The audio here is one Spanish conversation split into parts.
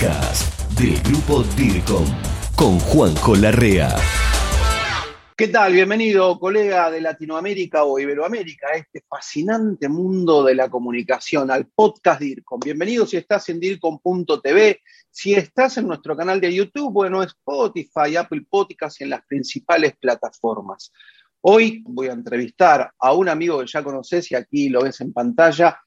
podcast del grupo DIRCOM con Juanjo Larrea. ¿Qué tal? Bienvenido, colega de Latinoamérica o Iberoamérica, a este fascinante mundo de la comunicación, al podcast DIRCOM. Bienvenido si estás en DIRCOM.tv, si estás en nuestro canal de YouTube, bueno, Spotify, Apple Podcasts y en las principales plataformas. Hoy voy a entrevistar a un amigo que ya conoces y aquí lo ves en pantalla,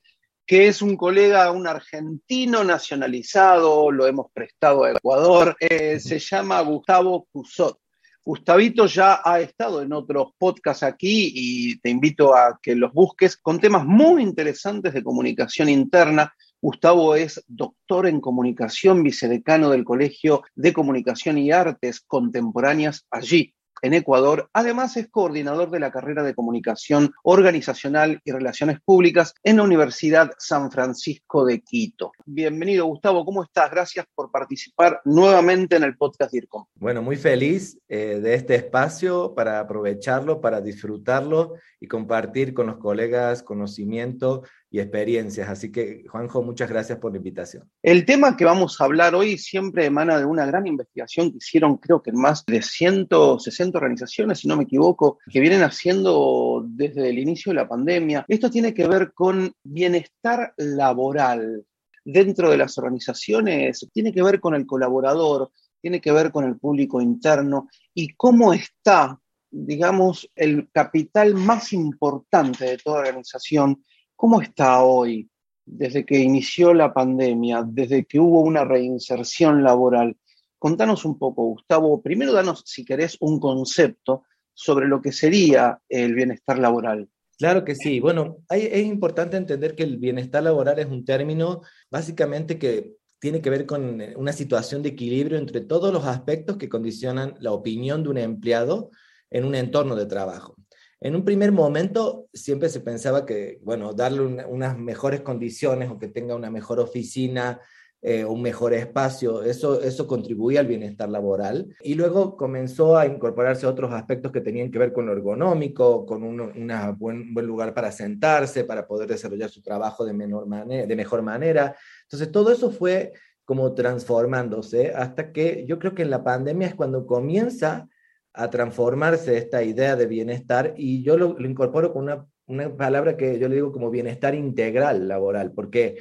que es un colega, un argentino nacionalizado, lo hemos prestado a Ecuador, eh, se llama Gustavo Cusot. Gustavito ya ha estado en otros podcasts aquí y te invito a que los busques con temas muy interesantes de comunicación interna. Gustavo es doctor en comunicación, vicedecano del Colegio de Comunicación y Artes Contemporáneas allí en Ecuador. Además, es coordinador de la carrera de Comunicación Organizacional y Relaciones Públicas en la Universidad San Francisco de Quito. Bienvenido, Gustavo. ¿Cómo estás? Gracias por participar nuevamente en el podcast DIRCOM. Bueno, muy feliz eh, de este espacio para aprovecharlo, para disfrutarlo y compartir con los colegas conocimiento y experiencias. Así que, Juanjo, muchas gracias por la invitación. El tema que vamos a hablar hoy siempre emana de una gran investigación que hicieron, creo que más de 160 organizaciones, si no me equivoco, que vienen haciendo desde el inicio de la pandemia. Esto tiene que ver con bienestar laboral dentro de las organizaciones, tiene que ver con el colaborador, tiene que ver con el público interno y cómo está, digamos, el capital más importante de toda organización ¿Cómo está hoy, desde que inició la pandemia, desde que hubo una reinserción laboral? Contanos un poco, Gustavo. Primero, danos, si querés, un concepto sobre lo que sería el bienestar laboral. Claro que sí. Bueno, es importante entender que el bienestar laboral es un término básicamente que tiene que ver con una situación de equilibrio entre todos los aspectos que condicionan la opinión de un empleado en un entorno de trabajo. En un primer momento siempre se pensaba que, bueno, darle unas mejores condiciones o que tenga una mejor oficina, eh, un mejor espacio, eso, eso contribuía al bienestar laboral. Y luego comenzó a incorporarse otros aspectos que tenían que ver con lo ergonómico, con un buen lugar para sentarse, para poder desarrollar su trabajo de, menor manera, de mejor manera. Entonces, todo eso fue como transformándose hasta que yo creo que en la pandemia es cuando comienza a transformarse esta idea de bienestar y yo lo, incorporo con una, una, palabra que yo le digo como bienestar integral laboral, porque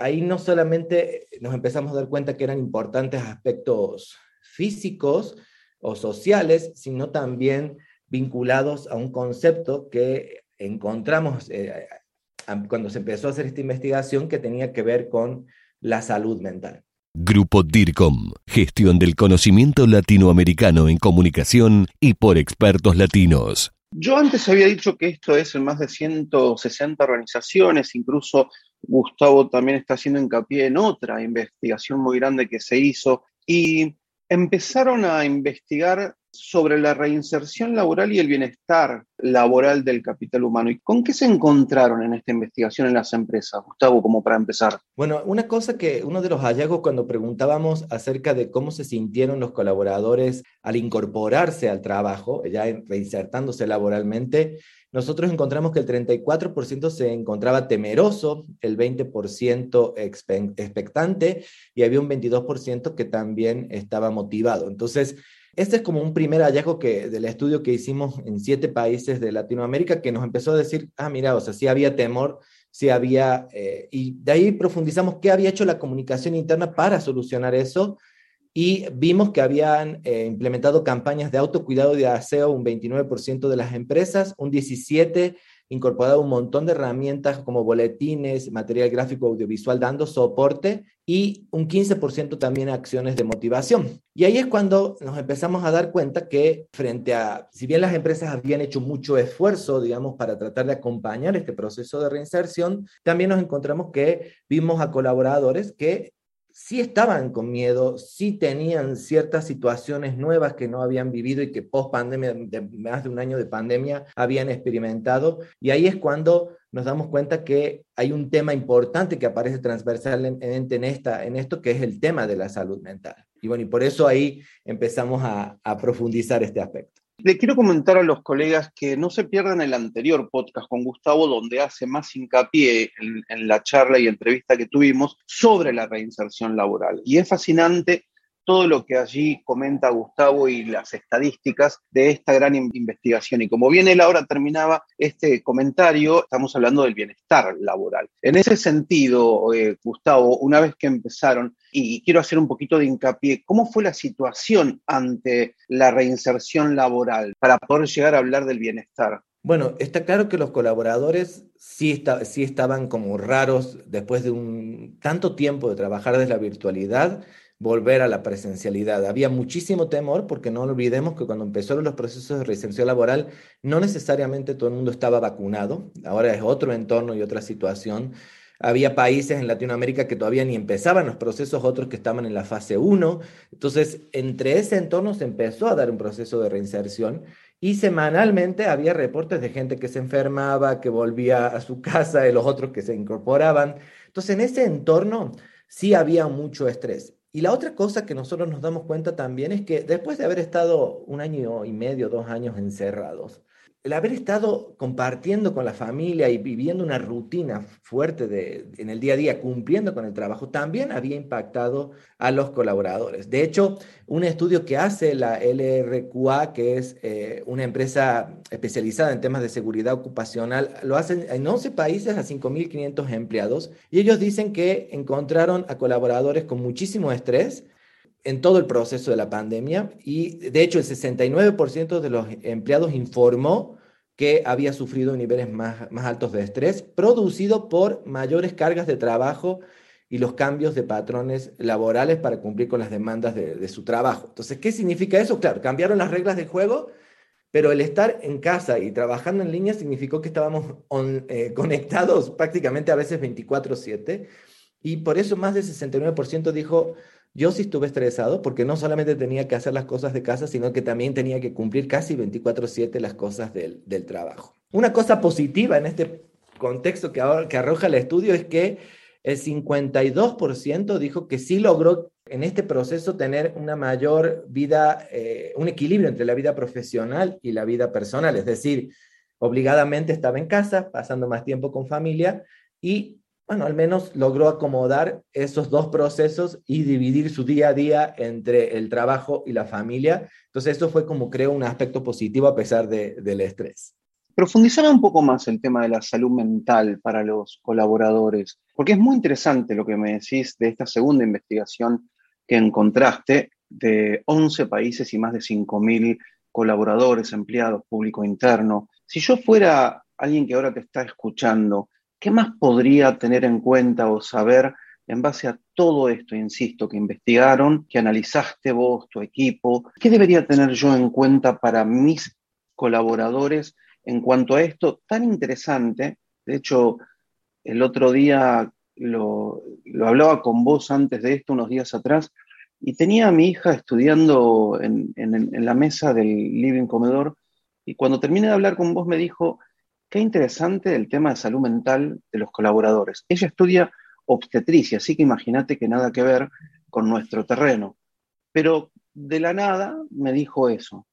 ahí no solamente nos empezamos a dar cuenta que eran importantes aspectos físicos o sociales, sino también vinculados a un concepto que encontramos eh, cuando se empezó a hacer esta investigación que tenía que ver con la salud mental. Grupo DIRCOM, gestión del conocimiento latinoamericano en comunicación y por expertos latinos. Yo antes había dicho que esto es en más de 160 organizaciones, incluso Gustavo también está haciendo hincapié en otra investigación muy grande que se hizo y empezaron a investigar sobre la reinserción laboral y el bienestar laboral del capital humano. ¿Y con qué se encontraron en esta investigación en las empresas, Gustavo, como para empezar? Bueno, una cosa que uno de los hallazgos cuando preguntábamos acerca de cómo se sintieron los colaboradores al incorporarse al trabajo, ya reinsertándose laboralmente, nosotros encontramos que el 34% se encontraba temeroso, el 20% expectante y había un 22% que también estaba motivado. Entonces, este es como un primer hallazgo que, del estudio que hicimos en siete países de Latinoamérica que nos empezó a decir, ah, mira, o sea, sí había temor, sí había, eh, y de ahí profundizamos qué había hecho la comunicación interna para solucionar eso. Y vimos que habían eh, implementado campañas de autocuidado y de aseo un 29% de las empresas, un 17% incorporado un montón de herramientas como boletines, material gráfico audiovisual dando soporte y un 15% también acciones de motivación. Y ahí es cuando nos empezamos a dar cuenta que frente a, si bien las empresas habían hecho mucho esfuerzo, digamos, para tratar de acompañar este proceso de reinserción, también nos encontramos que vimos a colaboradores que sí estaban con miedo, sí tenían ciertas situaciones nuevas que no habían vivido y que post pandemia, de más de un año de pandemia, habían experimentado. Y ahí es cuando nos damos cuenta que hay un tema importante que aparece transversalmente en, esta, en esto, que es el tema de la salud mental. Y bueno, y por eso ahí empezamos a, a profundizar este aspecto. Le quiero comentar a los colegas que no se pierdan el anterior podcast con Gustavo, donde hace más hincapié en, la charla y entrevista que tuvimos sobre la reinserción laboral. Y es fascinante todo lo que allí comenta Gustavo y las estadísticas de esta gran investigación. Y como bien él ahora terminaba este comentario, estamos hablando del bienestar laboral. En ese sentido, eh, Gustavo, una vez que empezaron, y quiero hacer un poquito de hincapié, ¿cómo fue la situación ante la reinserción laboral para poder llegar a hablar del bienestar? Bueno, está claro que los colaboradores sí, sí estaban como raros después de un tanto tiempo de trabajar desde la virtualidad volver a la presencialidad. Había muchísimo temor porque no olvidemos que cuando empezaron los procesos de reinserción laboral no necesariamente todo el mundo estaba vacunado, ahora es otro entorno y otra situación. Había países en Latinoamérica que todavía ni empezaban los procesos, otros que estaban en la fase 1. Entonces, entre ese entorno se empezó a dar un proceso de reinserción y semanalmente había reportes de gente que se enfermaba, que volvía a su casa y los otros que se incorporaban. Entonces, en ese entorno sí había mucho estrés. Y la otra cosa que nosotros nos damos cuenta también es que después de haber estado un año y medio, dos años encerrados, el haber estado compartiendo con la familia y viviendo una rutina fuerte de, en el día a día, cumpliendo con el trabajo, también había impactado a los colaboradores. De hecho, un estudio que hace la LRQA, que es eh, una empresa especializada en temas de seguridad ocupacional, lo hacen en 11 países a 5.500 empleados y ellos dicen que encontraron a colaboradores con muchísimo estrés, en todo el proceso de la pandemia y de hecho el 69% de los empleados informó que había sufrido niveles más, más altos de estrés producido por mayores cargas de trabajo y los cambios de patrones laborales para cumplir con las demandas de, su trabajo. Entonces, ¿qué significa eso? Claro, cambiaron las reglas del juego, pero el estar en casa y trabajando en línea significó que estábamos eh, conectados prácticamente a veces 24/7 y por eso más del 69% dijo, yo sí estuve estresado porque no solamente tenía que hacer las cosas de casa, sino que también tenía que cumplir casi 24/7 las cosas del, trabajo. Una cosa positiva en este contexto que, ahora, que arroja el estudio es que el 52% dijo que sí logró en este proceso tener una mayor vida, eh, un equilibrio entre la vida profesional y la vida personal, es decir, obligadamente estaba en casa, pasando más tiempo con familia y bueno, al menos logró acomodar esos dos procesos y dividir su día a día entre el trabajo y la familia. Entonces, eso fue como creo un aspecto positivo a pesar del estrés. Profundizame un poco más el tema de la salud mental para los colaboradores, porque es muy interesante lo que me decís de esta segunda investigación que encontraste de 11 países y más de 5.000 colaboradores, empleados, público interno. Si yo fuera alguien que ahora te está escuchando, ¿Qué más podría tener en cuenta o saber en base a todo esto, insisto, que investigaron, que analizaste vos, tu equipo? ¿Qué debería tener yo en cuenta para mis colaboradores en cuanto a esto tan interesante? De hecho, el otro día lo, hablaba con vos antes de esto, unos días atrás, y tenía a mi hija estudiando en, en la mesa del living comedor, y cuando terminé de hablar con vos me dijo, Qué interesante el tema de salud mental de los colaboradores. Ella estudia obstetricia, así que imagínate que nada que ver con nuestro terreno. Pero de la nada me dijo eso.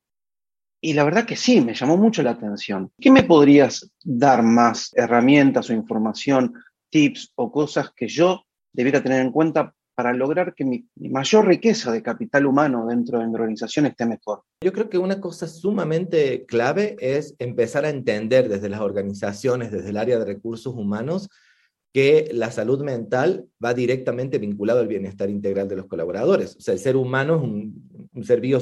Y la verdad que sí, me llamó mucho la atención. ¿Qué me podrías dar más herramientas o información, tips o cosas que yo debiera tener en cuenta para lograr que mi, mayor riqueza de capital humano dentro de mi organización esté mejor? Yo creo que una cosa sumamente clave es empezar a entender desde las organizaciones, desde el área de recursos humanos, que la salud mental va directamente vinculado al bienestar integral de los colaboradores. O sea, el ser humano es un, un ser y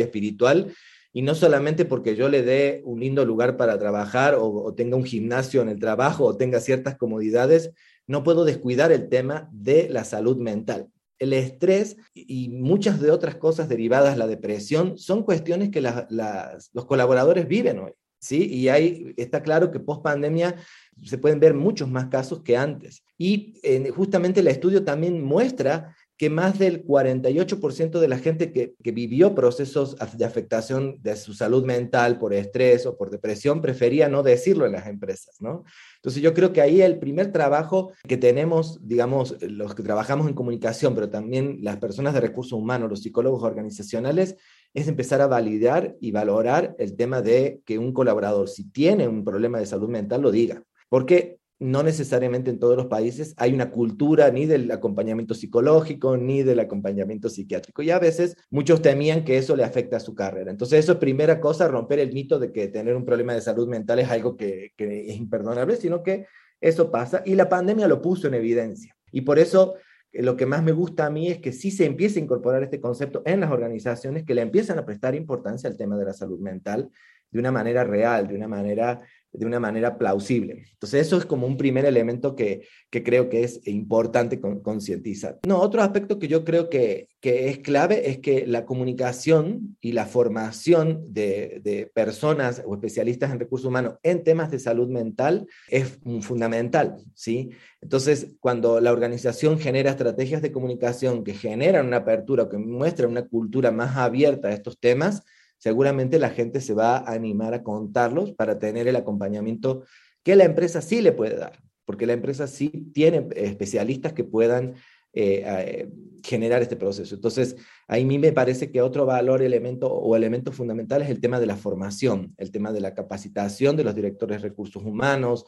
espiritual y no solamente porque yo le dé un lindo lugar para trabajar o, tenga un gimnasio en el trabajo o tenga ciertas comodidades, no puedo descuidar el tema de la salud mental. El estrés y muchas de otras cosas derivadas, la depresión, son cuestiones que los colaboradores viven hoy. ¿sí? Y ahí está claro que post pandemia se pueden ver muchos más casos que antes. Y eh, justamente el estudio también muestra que más del 48% de la gente que, que, vivió procesos de afectación de su salud mental por estrés o por depresión prefería no decirlo en las empresas, ¿no? Entonces yo creo que ahí el primer trabajo que tenemos, digamos, los que trabajamos en comunicación, pero también las personas de recursos humanos, los psicólogos organizacionales, es empezar a validar y valorar el tema de que un colaborador, si tiene un problema de salud mental, lo diga. Porque no necesariamente en todos los países hay una cultura ni del acompañamiento psicológico ni del acompañamiento psiquiátrico. Y a veces muchos temían que eso le afecta a su carrera. Entonces, eso es primera cosa, romper el mito de que tener un problema de salud mental es algo que, es imperdonable, sino que eso pasa. Y la pandemia lo puso en evidencia. Y por eso eh, lo que más me gusta a mí es que sí se empiece a incorporar este concepto en las organizaciones que le empiezan a prestar importancia al tema de la salud mental de una manera real, de una manera de una manera plausible. Entonces, eso es como un primer elemento que, que creo que es importante concientizar. No, otro aspecto que yo creo que, que, es clave es que la comunicación y la formación de, de, personas o especialistas en recursos humanos en temas de salud mental es fundamental, ¿sí? Entonces, cuando la organización genera estrategias de comunicación que generan una apertura, que muestran una cultura más abierta a estos temas, seguramente la gente se va a animar a contarlos para tener el acompañamiento que la empresa sí le puede dar, porque la empresa sí tiene especialistas que puedan eh, eh, generar este proceso. Entonces, a mí me parece que otro valor, elemento o elemento fundamental es el tema de la formación, el tema de la capacitación de los directores de recursos humanos,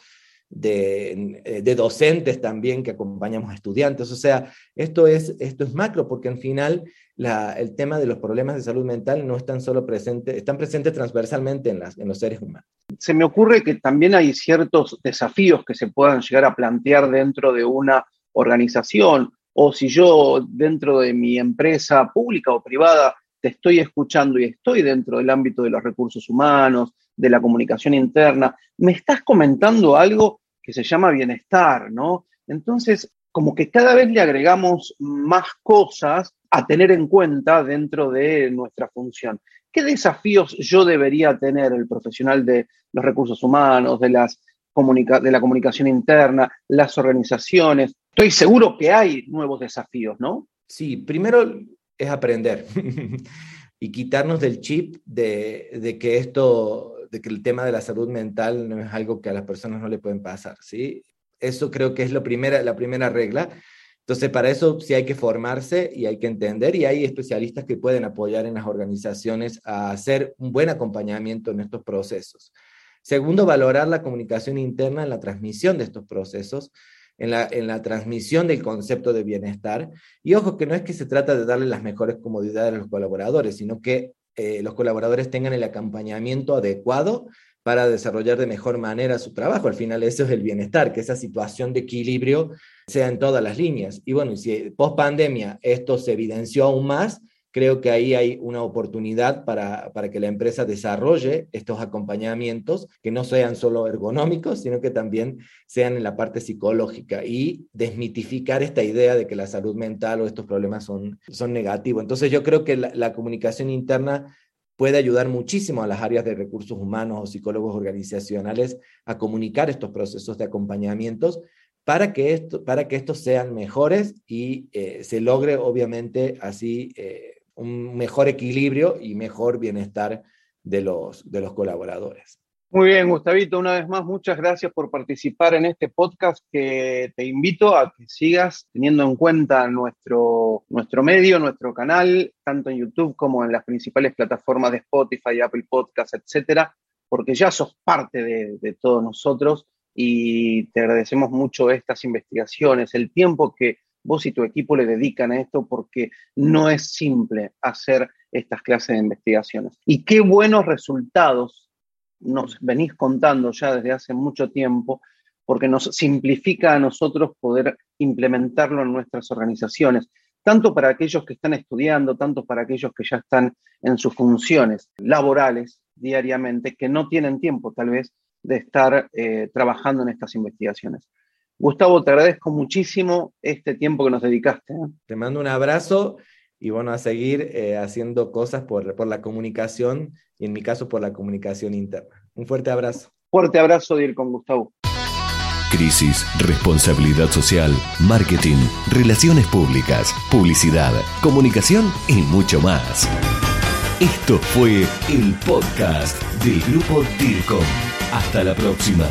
de, eh, de, docentes también que acompañamos a estudiantes. O sea, esto es, esto es macro, porque al final la, el tema de los problemas de salud mental no están solo presentes, están presentes transversalmente en, las, en los seres humanos. Se me ocurre que también hay ciertos desafíos que se puedan llegar a plantear dentro de una organización, o si yo dentro de mi empresa pública o privada te estoy escuchando y estoy dentro del ámbito de los recursos humanos, de la comunicación interna, me estás comentando algo que se llama bienestar, ¿no? Entonces, como que cada vez le agregamos más cosas a tener en cuenta dentro de nuestra función. ¿Qué desafíos yo debería tener el profesional de los recursos humanos, de, las de la comunicación interna, las organizaciones? Estoy seguro que hay nuevos desafíos, ¿no? Sí, primero es aprender y quitarnos del chip de, de que esto que el tema de la salud mental no es algo que a las personas no le pueden pasar, ¿sí? Eso creo que es lo primera, la primera regla. Entonces, para eso sí hay que formarse y hay que entender y hay especialistas que pueden apoyar en las organizaciones a hacer un buen acompañamiento en estos procesos. Segundo, valorar la comunicación interna en la transmisión de estos procesos, en la, en la transmisión del concepto de bienestar. Y ojo que no es que se trata de darle las mejores comodidades a los colaboradores, sino que eh, los colaboradores tengan el acompañamiento adecuado para desarrollar de mejor manera su trabajo. Al final eso es el bienestar, que esa situación de equilibrio sea en todas las líneas. Y bueno, si post pandemia esto se evidenció aún más, creo que ahí hay una oportunidad para, para, que la empresa desarrolle estos acompañamientos que no sean solo ergonómicos, sino que también sean en la parte psicológica y desmitificar esta idea de que la salud mental o estos problemas son, son negativos. Entonces yo creo que la, comunicación interna puede ayudar muchísimo a las áreas de recursos humanos o psicólogos organizacionales a comunicar estos procesos de acompañamientos para que, esto, para que estos sean mejores y eh, se logre obviamente así eh, un mejor equilibrio y mejor bienestar de los, de los colaboradores. Muy bien, Gustavito, una vez más, muchas gracias por participar en este podcast que te invito a que sigas teniendo en cuenta nuestro, nuestro medio, nuestro canal, tanto en YouTube como en las principales plataformas de Spotify, Apple Podcasts, etcétera, porque ya sos parte de todos nosotros y te agradecemos mucho estas investigaciones, el tiempo que vos y tu equipo le dedican a esto porque no es simple hacer estas clases de investigaciones. Y qué buenos resultados nos venís contando ya desde hace mucho tiempo, porque nos simplifica a nosotros poder implementarlo en nuestras organizaciones, tanto para aquellos que están estudiando, tanto para aquellos que ya están en sus funciones laborales diariamente, que no tienen tiempo tal vez de estar eh, trabajando en estas investigaciones. Gustavo, te agradezco muchísimo este tiempo que nos dedicaste. ¿eh? Te mando un abrazo y bueno, a seguir eh, haciendo cosas por, por la comunicación y en mi caso por la comunicación interna. Un fuerte abrazo. Fuerte abrazo de ir con Gustavo. Crisis, responsabilidad social, marketing, relaciones públicas, publicidad, comunicación y mucho más. Esto fue el podcast del grupo DIRCOM. Hasta la próxima.